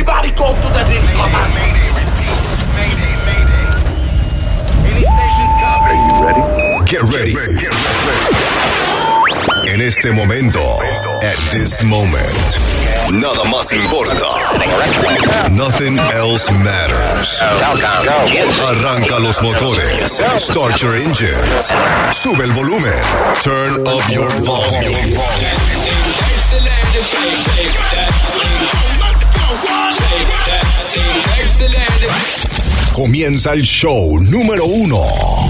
Everybody go to the disco. Are you ready? Get ready. En este momento, at this moment, nada más importa. Nothing else matters. Arranca los motores. Start your engines. Sube el volumen. Turn up your volume. Comienza el show número uno.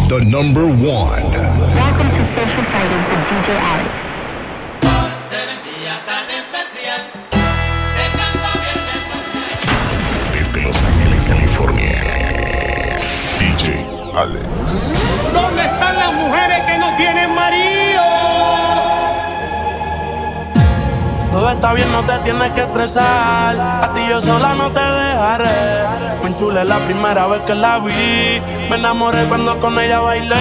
The number one. Welcome to Social Fighters with DJ Alex. Desde Los Ángeles, California. DJ Alex. ¿Dónde están las mujeres que no tienen marido? Está bien, no te tienes que estresar. A ti yo sola no te dejaré. Me enchulé la primera vez que la vi. Me enamoré cuando con ella bailé.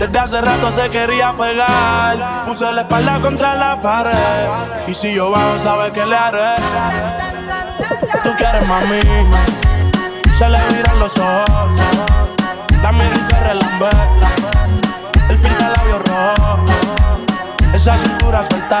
Desde hace rato se quería pegar. Puse la espalda contra la pared. Y si yo bajo, sabes que le haré. Tú quieres mami. Se le viran los ojos. La miro y se relambe. El pinta labios rojo. Esa cintura suelta.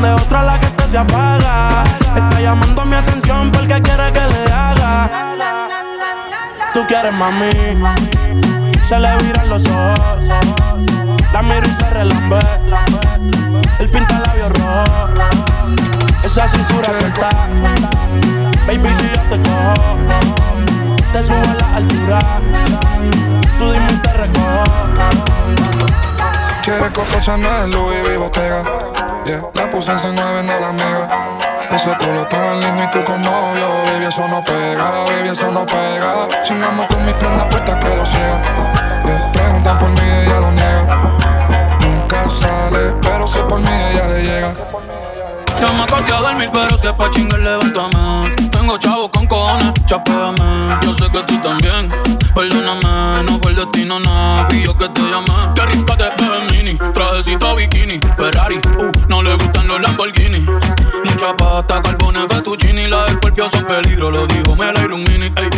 Donde otra la que este se apaga. Está llamando mi atención porque quiere que le haga. Tú quieres mami. Se le viran los ojos. La miro y se relambe. El pinta labios rojo. Esa cintura suelta. Baby, si yo te cojo, te subo a la altura. Tú dime y te recojo. Quiere Coco Chanel, Louis V. Bottega La puse en C9, no la mega Ese culo tan lindo y tú con novio Baby, eso no pega, baby, eso no pega. Chingamos con mis prendas puestas, quedo ciega. Yeah, Preguntan por mí, ella lo niega. Nunca sale, pero si por mí ella le llega. Yo me acosté a dormir, pero si es pa' chingar, levántame. Tengo chavos con cojones, chapéame. Yo sé que tú también, perdóname. No fue el destino, nada. Fui yo que te llamé. Qué rica te ves, mini. Trajecito bikini, Ferrari. Uh, no le gustan los Lamborghini. Mucha pasta, carbones, fettuccini. Las escorpios son peligro, lo dijo Melaire un mini. Ey.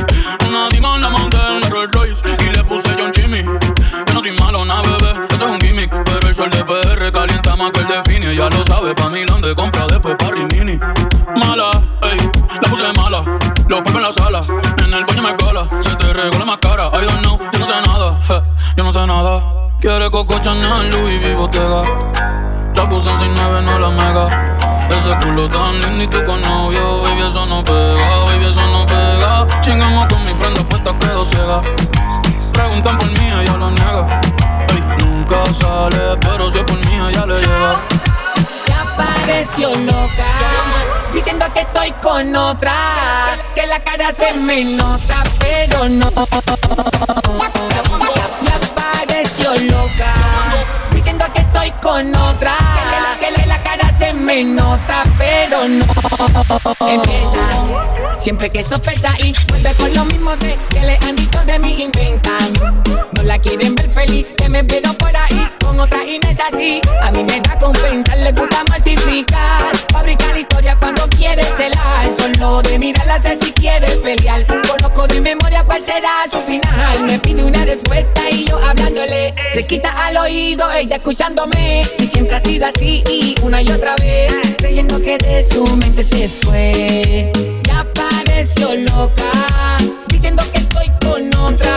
Una dimon la monté en la Rolls Royce y le puse John Chimmy. Yo no soy malo, nada, bebé, eso es un gimmick. Pero el sol de PR calienta más que el de Fini. Ya lo sabe, pa' Milán de compra, después pa' Rimini. Mala, la puse mala. Lo pongo en la sala, en el baño me cola. Se te regó la más cara, I don't know, yo no sé nada. yo no sé nada. Quiere Coco Chanel, Louis V. Bottega. La puse en 69, no la mega. Ese culo tan lindo y tú con novio, baby, eso no pega, baby, eso no pega. Chingamos con mi prenda puesta, quedo ciega. Preguntan por mí, ella lo niega. Ey, nunca sale, pero si es por mí, ella le llega. Ya pareció loca, diciendo que estoy con otra, que la cara se me nota, pero no. Ya pareció loca, diciendo que estoy con otra, que la, que la cara se me nota, pero no. Empieza, siempre que sospecha y vuelve con lo mismo de que le han dicho de mí inventan. No la quieren ver feliz, que me vieron por ahí con otra Inés así. A mí me da compensar, le gusta mortificar. De mirarla sé si quiere pelear. Conozco de memoria cuál será su final. Me pide una respuesta y yo hablándole. Se quita al oído, ella escuchándome. Si siempre ha sido así y una y otra vez. Creyendo que de su mente se fue. Ya pareció loca. Diciendo que estoy con otra.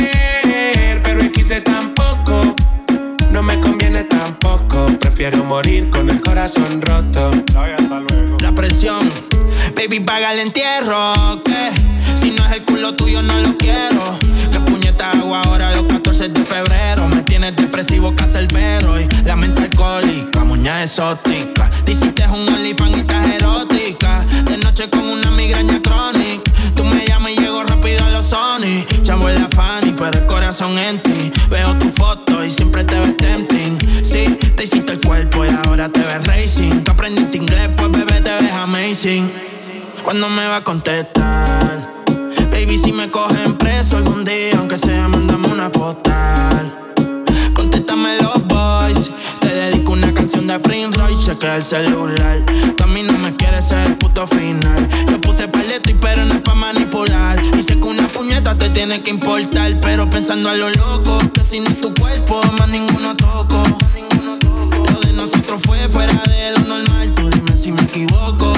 corazón roto. La presión, baby, paga el entierro. Que si no es el culo tuyo, no lo quiero. Que puñeta hago ahora los 14 de febrero. Me tienes depresivo, cacerbero. Y la mente alcohólica, muña exótica. Te hiciste un OnlyFans y estás erótica. De noche con una migraña crónica. Tú me llamas y llego rápido a los Sony. Chavo en la pero el corazón en ti. Veo tu foto y siempre te ves tempting. Sí, te hiciste el cuerpo y ahora te ves racing. Que aprendiste inglés, pues bebé te ves amazing. ¿Cuándo me va a contestar? Baby, si me cogen preso algún día, aunque sea, mándame una postal. Contéstame los boys. Te dedico una canción de Prince Royce, chequea el celular. Tú a mí no me quieres ser el puto final. Manipular. Sé que una puñeta te tiene que importar. Pero pensando a lo loco, que si no es tu cuerpo, más ninguno toco. Lo de nosotros fue fuera de lo normal. Tú dime si me equivoco.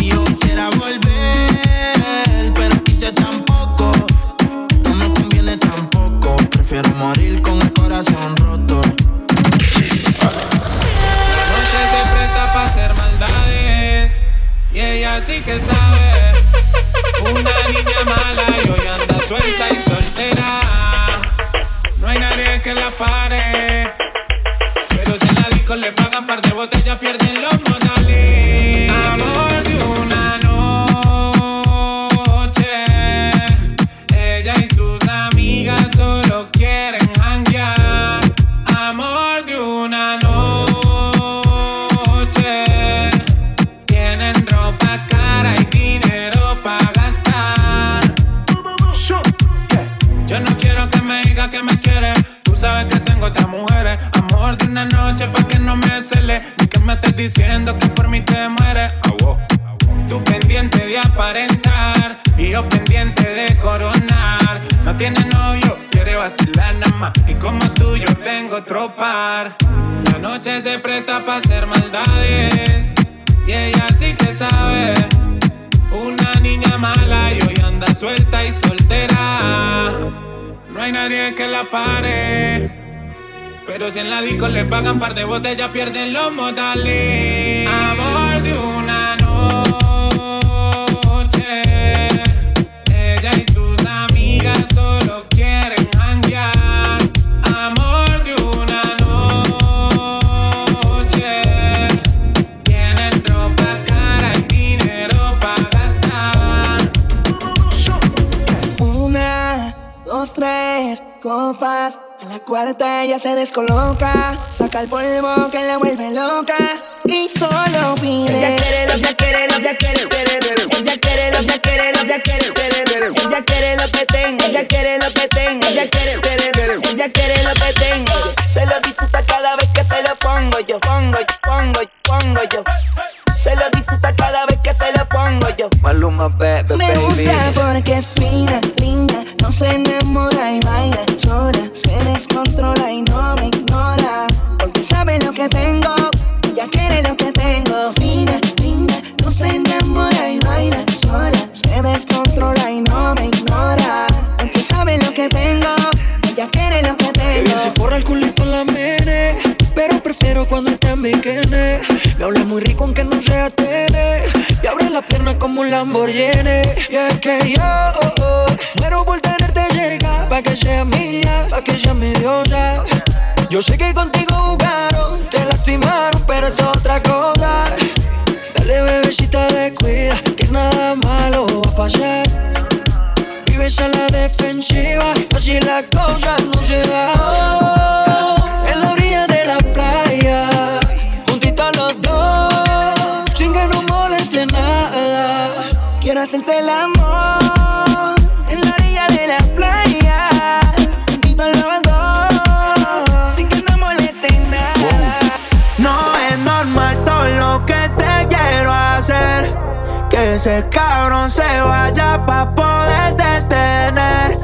Y yo quisiera volver, pero quise tampoco. No me conviene tampoco. Prefiero morir con el corazón roto. La noche se presta para hacer maldades. Y ella sí que sabe. Una niña mala y hoy anda suelta y soltera. No hay nadie que la pare. Pero si en la disco le pagan par de botellas, pierden los La noche se presta para hacer maldades. Y ella sí que sabe. Una niña mala y hoy anda suelta y soltera. No hay nadie que la pare. Pero si en la disco le pagan par de botellas, pierden los modales. Tres copas. A la cuarta ella se descoloca. Saca el polvo que la vuelve loca. Y solo pide. Ella quiere lo que quiere, lo que quiere, quiere. Ella quiere lo que quiere, lo que quiere, quiere. Ella quiere lo que tengo, ella quiere lo que tengo. Ella quiere, quiere, ella quiere lo que tengo. Se lo disfruta cada vez que se lo pongo yo. Pongo, yo, pongo, yo, pongo yo. Se lo disfruta cada vez que se lo pongo yo. Maluma, baby, Me gusta porque es fina, Me habla muy rico aunque no sea tene Y abre la pierna como un Lamborghini. Y es que yo oh, oh, Muero por tenerte cerca Pa' que sea mía, pa' que sea mi diosa. Yo sé que contigo jugaron Te lastimaron, pero es otra cosa. Dale bebecita descuida Que nada malo va a pasar. Vives a la defensiva, así la cosa no se da. Hacerte el amor en la orilla de la playa, juntito los dos, sin que no moleste nada. No es normal todo lo que te quiero hacer. Que ese cabrón se vaya pa' poder detener.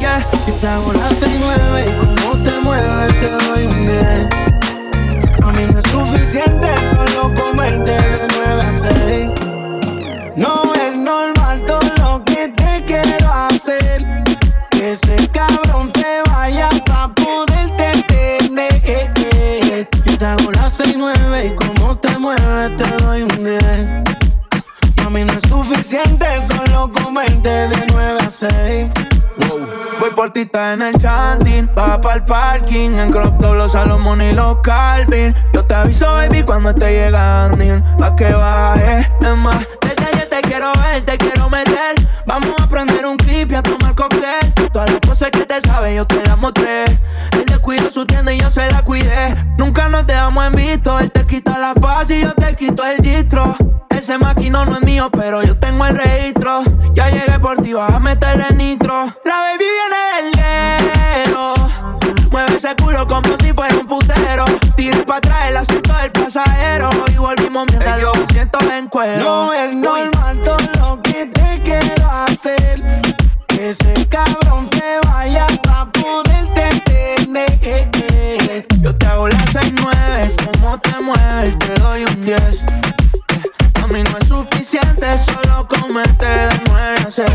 Yeah. Y te nueve y como te mueves te Está en el chanting. Va para el parking. En crop top los Salomón y los Calvin. Yo te aviso, baby, cuando esté llegando. Pa' que baje. Es más, desde ayer te quiero ver, te quiero meter. Vamos a prender un clip y a tomar cóctel. Todas las cosas que te sabes, yo te las mostré. Él descuidó su tienda y yo se la cuidé. Nunca nos dejamos en visto. Él te quita la paz y yo te quito el distro. Ese maquino no es mío, pero yo tengo el registro. Ya llegué por ti, vas a meterle nitro. No es normal todo lo que te quiero hacer. Que ese cabrón se vaya pa' poderte tener. Yo te hago las seis nueve, como te mueves, te doy un 10. A mí no es suficiente solo comerte de 9 a 6.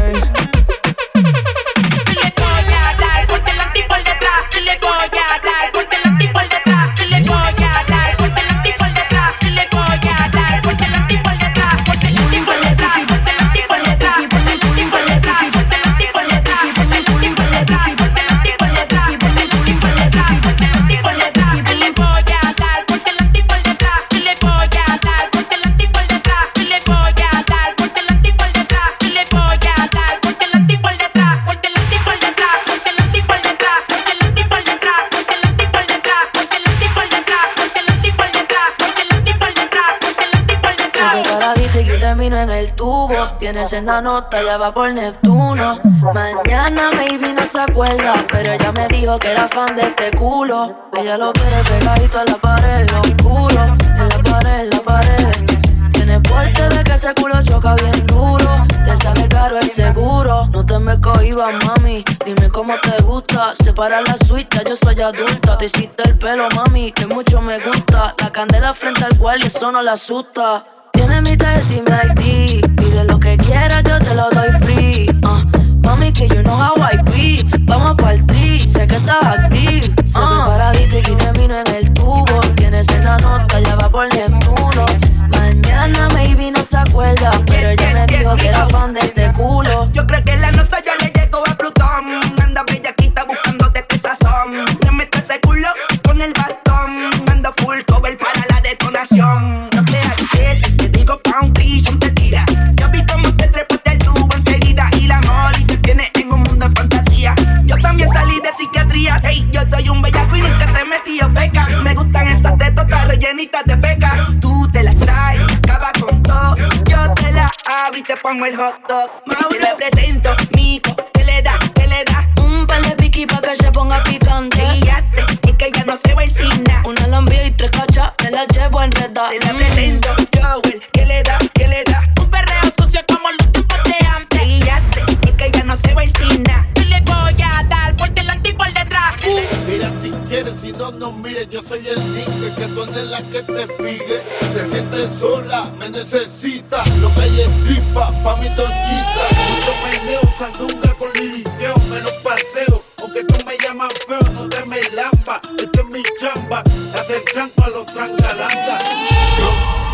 Termino en el tubo. Tiene senda nota, ya va por Neptuno. Mañana maybe no se acuerda, pero ella me dijo que era fan de este culo. Ella lo quiere pegadito a la pared, lo oscuro. En la pared, en la pared. Tiene porte de que ese culo choca bien duro. Te sale caro el seguro. No te me cohibas, mami. Dime cómo te gusta. Separa la suite, yo soy adulta. Te hiciste el pelo, mami, que mucho me gusta. La candela frente al cual y eso no la asusta. Tiene mi tarjeta y mi ID. Pide lo que quieras, yo te lo doy free. Ah, mami, que you know how I be. Vamos pa'l tri, sé que estás active. Se fue para Dietrich y termino en el tubo. Tienes en la nota, ya va por Neptuno. Mañana maybe no se acuerda, pero ella me dijo que era eres la que te sigue. Te sientes sola, me necesitas. Lo que hay es flipa, pa' mi doñita. Mucho meneo, sandunga con liriqueo. Me lo paseo, aunque tú me llamas feo, no te me lamba. Esta es mi chamba, hacer chanco a los trangalangas.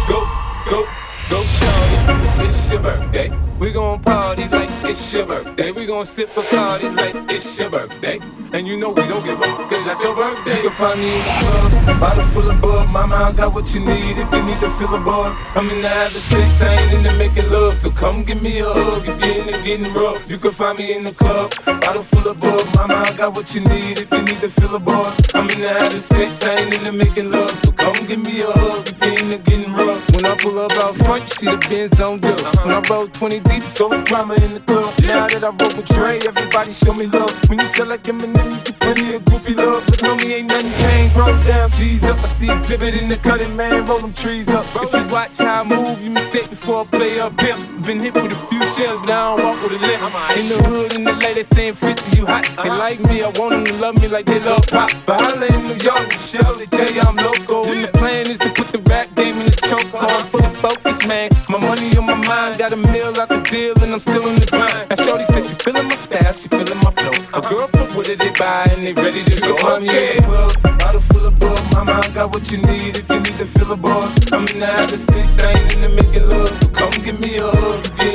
Go, go, go, go, shorty. It's your birthday. We gon' party like it's your birthday. We gon' sip a party like it's your birthday. And you know we don't give up, cause that's your birthday. You can find me in the club, bottle full of bug. Mama, I got what you need if you need to feel the buzz. I'm in the having sex, I ain't into making love. So come give me a hug if you're into getting rough. You can find me in the club, bottle full of bug. Mama, I got what you need if you need to feel the buzz. I'm in the having sex, I ain't into making love. So come give me a hug if you're into getting rough. When I pull up out front, you see the Benz on dub. When I roll 20 deep, so it's drama in the club. Now that I roll with Dre, everybody show me love. When you sell like Eminem, you get plenty of groupie love. But know me ain't nothing changed. Pros down, G's up. I see exhibit in the cutting, man. Roll them trees up. If you watch how I move, you mistake before I play up pimp. Been hit with a few shells, but I don't walk with a limp. In the hood, in the lady saying 50, you hot. They uh-huh. like me, I want them to love me like they love pop. But I holla in New York, show, they tell you I'm loco. And the plan is to put the rap game in the choke on. Fully focused, man. My money on my mind, got a meal out the deal, and I'm still in the grind. Feeling my style, she feeling my flow. A girl from what did they buy, and they ready to go. I'm yeah, bottle full of bug. Mama, I got what you need if you need to fill a boss. I'm in the habit six, I ain't in the making love, so come give me a hug. Get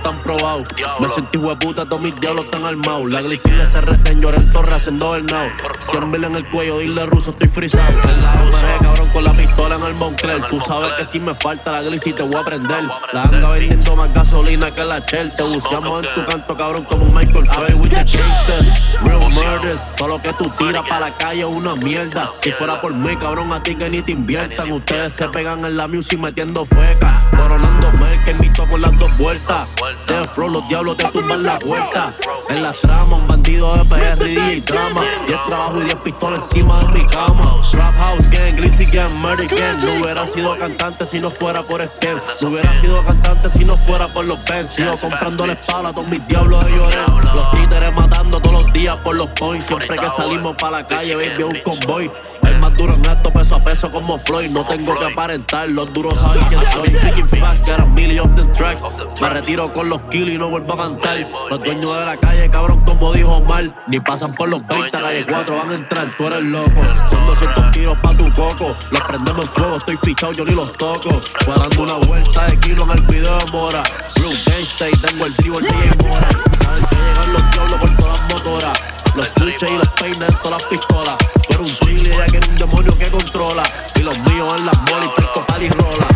están probados. Me sentí hueputa, todos mis diablos están armados. La glicina se reten, lloré en torre haciendo el now. 100 mil en el cuello, dile ruso, estoy frisado. En la OMG, cabrón, con la pistola en el Moncler. Tú sabes que si me falta la glis y te voy a prender. La anda vendiendo más gasolina que la Shell. Te buceamos en tu canto, cabrón, como Michael Faye with the gangsters. Real murders, todo lo que tú tiras para la calle es una mierda. Si fuera por mí, cabrón, a ti que ni te inviertan. Ustedes se pegan en la music metiendo feca. Coronando Merkel, mito con las dos vueltas. De flow, los diablos te tumban la puerta. En la trama, un bandido de PR y drama. el trabajo y 10 pistolas encima de mi cama. Trap House Gang, Glizzy Gang, Murder Gang. No hubiera sido cantante si no fuera por Stem. No hubiera sido cantante si no fuera por los Benz. Sigo comprando la espalda a todos mis diablos de llorar. Los títeres matando todos los días por los points. Siempre que salimos para la calle, baby, un convoy. El más duro en esto, peso a peso como Floyd. No tengo que aparentar, los duros saben quién soy. Speaking fast, got a million of the tracks. Me retiro con los kilos y no vuelvo a cantar. Los dueños de la calle, cabrón, como dijo Omar. Ni pasan por los 20, calle 4 van a entrar, tú eres loco. Son 200 tiros pa' tu coco. Los prendemos en fuego, estoy fichado, yo ni los toco. Parando una vuelta de kilo en el video de Mora. Blue Gangsta tengo el trío, el DJ Mora. Saben que llegan los diablos por todas las motoras. Los switches y los peines, todas las pistolas. Pero un chile, ya que un demonio que controla. Y los míos en las pesco pal y rola.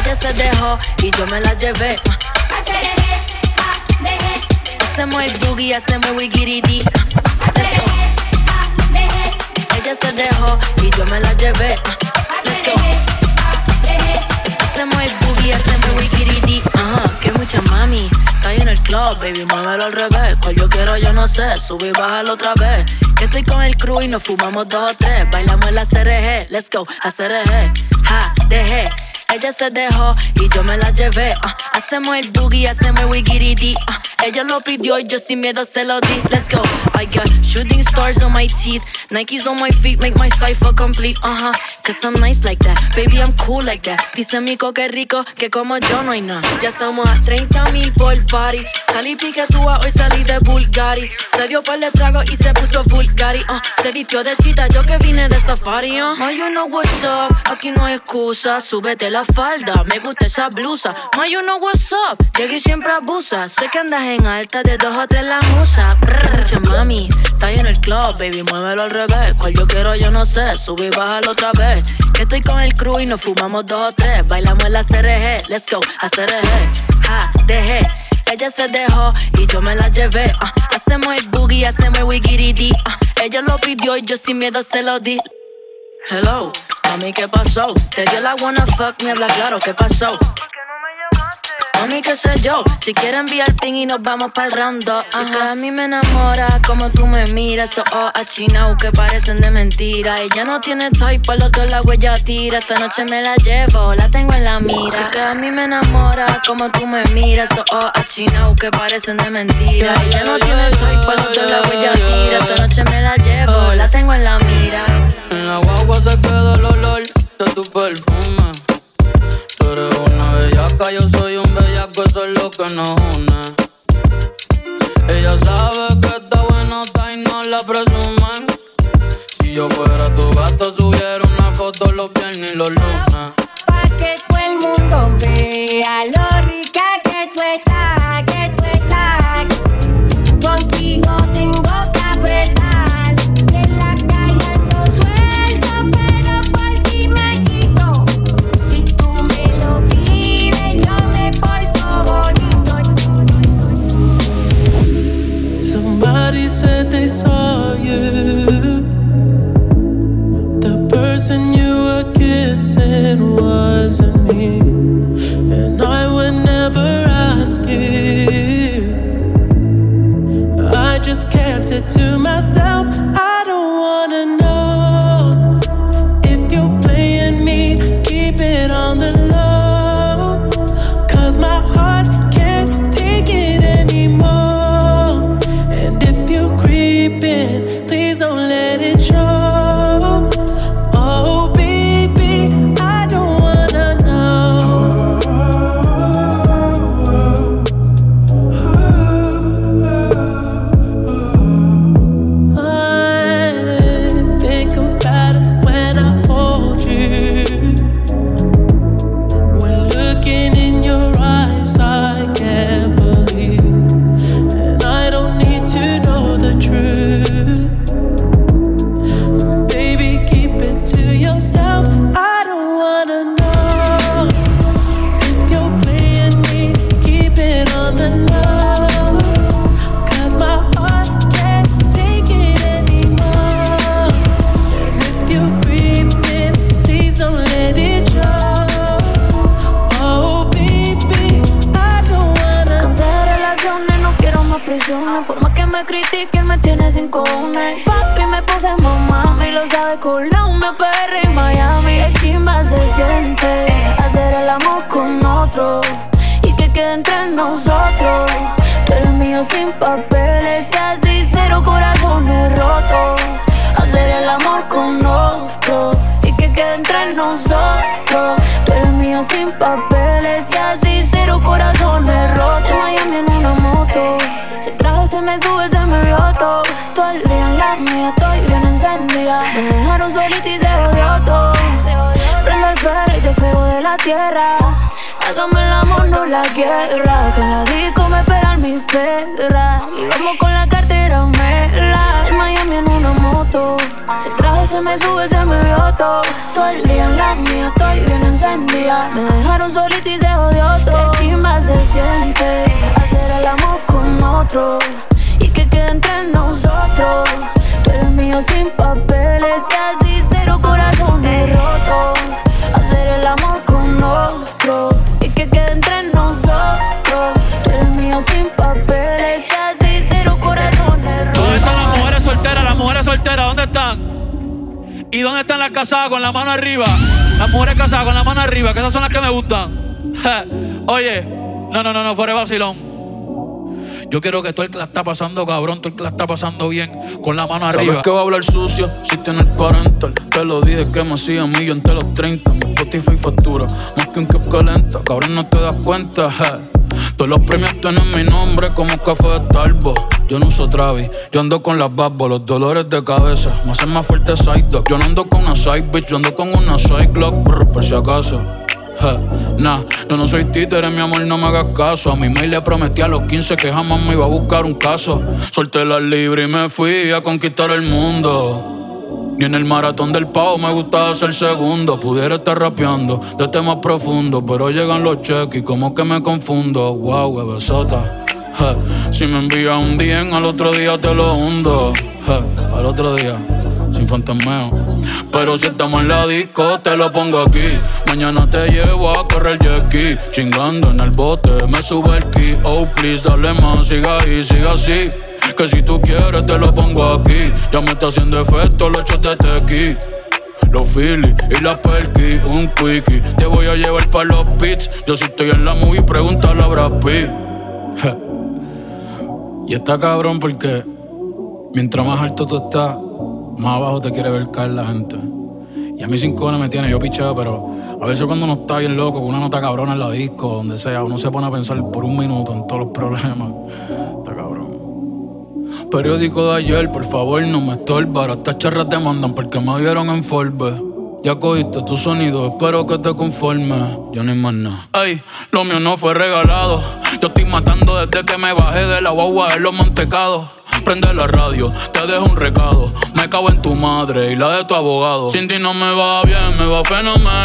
Ella se dejó y yo me la llevé. Boogie, hacemos wigiridi. Ella se dejó y yo me la llevé. Let's go. Hacemos el boogie, hacemos wigiridi. Ajá, que mucha mami. Está en el club, baby, muévelo al revés. Cual yo quiero, yo no sé. Sube y bájalo otra vez. Que estoy con el crew y nos fumamos dos o tres. Bailamos la CRG, let's go, a CRG. Ja, dejé. Ella se dejó y yo me la llevé. ah. hacemos el boogie, hacemos el. Ella lo pidió y yo sin miedo se lo di. Let's go. I got shooting stars on my teeth. Nikes on my feet make my cipher complete. Uh huh. Cause I'm nice like that. Baby, I'm cool like that. Dice Mico que rico, que como yo no hay nada. Ya estamos a 30 mil por party. Salí piquetúa, hoy salí de Bulgari. Se dio par de trago y se puso Bulgari. Uh, se vistió de chita, yo que vine de safari. Uh. Ma, you know what's up. Aquí no hay excusa. Súbete la falda, me gusta esa blusa. Ma, you know what's up. Llegué y siempre abusa. Sé que andas en alta de dos o tres la musa. Brr, mami, está en el club, baby, muévelo al revés. Cual yo quiero, yo no sé. Sube y bájalo otra vez. Que estoy con el crew y nos fumamos dos o tres. Bailamos en la CRG, let's go, a CRG. Ja, dejé. Ella se dejó y yo me la llevé. ah. hacemos el boogie, hacemos el wigiridi. ah. ella lo pidió y yo sin miedo se lo di. Hello, mami, ¿qué pasó? Te dio la wanna fuck, me habla claro, ¿qué pasó? Mami, qué sé yo, si quieres enviar ping y nos vamos para el round 2 que a mí me enamora como tú me miras. Esos ojos achinados que parecen de mentira. Ella no tiene type, por los dos la huella tira. Esta noche me la llevo, la tengo en la mira. Así que a mí me enamora como tú me miras. Esos ojos achinados que parecen de mentira. Ella no tiene type, por los dos la huella tira. Esta noche me la llevo, la tengo en la mira. En la guagua se queda el olor de tu perfume. Tú eres una bellaca, yo soy bellaco, eso es lo que nos une. Ella sabe que to myself. Tierra. Hágame el amor, no la guerra. En la disco me esperan mis perras. Y vamos con la cartera mela. En Miami en una moto. Si el traje se me sube, se me vio todo. Todo el día en la mía, estoy bien encendida. Me dejaron solita y se jodió todo. Qué chimba se siente hacer el amor con otro. Y que quede entre nosotros. Tú eres mío sin papeles, ¿Y dónde están las casadas con la mano arriba? Las mujeres casadas con la mano arriba, que esas son las que me gustan. Oye, no, no, no, no, fuera de vacilón. Yo quiero que tú el que la está pasando cabrón, tú el que la está pasando bien, con la mano Sabes arriba. que va a hablar sucio si tiene el parental. Te lo dije que me hacía mío entre los 30. Mi Spotify factura más que un kiosco lenta. Cabrón, no te das cuenta. je. Todos los premios tienen mi nombre como café de Starbucks. Yo no uso Travis, yo ando con las babas, los dolores de cabeza. Me hacen más fuerte side dog. Yo no ando con una side bitch, yo ando con una side Glock, brr, por si acaso. Nah, yo no soy títere, mi amor, no me hagas caso. A mi mail le prometí a los 15 que jamás me iba a buscar un caso. Solté la libre y me fui a conquistar el mundo. Ni en el maratón del pavo me gustaba ser segundo. Pudiera estar rapeando de temas profundos, pero llegan los cheques y como que me confundo. Wow, bebesota. Si me envías un DM, al otro día te lo hundo. Al otro día, sin fantasmeo. Pero si estamos en la disco, te lo pongo aquí. Mañana te llevo a correr jet. Chingando en el bote, me sube el ki. Oh, please, dale más, siga ahí, siga así. Que si tú quieres, te lo pongo aquí. Ya me está haciendo efecto los shots de tequi. Los Phillies y la Perky, un quickie. Te voy a llevar para los beats. Yo si estoy en la movie, pregúntale a Brad Pitt. Y está cabrón porque mientras más alto tú estás, más abajo te quiere ver caer la gente. Y a mí sin cojones me tiene, yo picheo, pero a veces cuando uno está bien loco, con una nota cabrona en la disco, donde sea, uno se pone a pensar por un minuto en todos los problemas. Está cabrón. Periódico de ayer, por favor, no me estorba. Ahora estas charras te mandan porque me dieron en Forbes. Ya cogiste tu sonido, espero que te conformes. Yo ni más nada. Ay, lo mío no fue regalado. Yo estoy matando desde que me bajé de la guagua de los mantecados. Prende la radio, te dejo un recado. Me cago en tu madre y la de tu abogado. Sin ti no me va bien, me va fenomenal.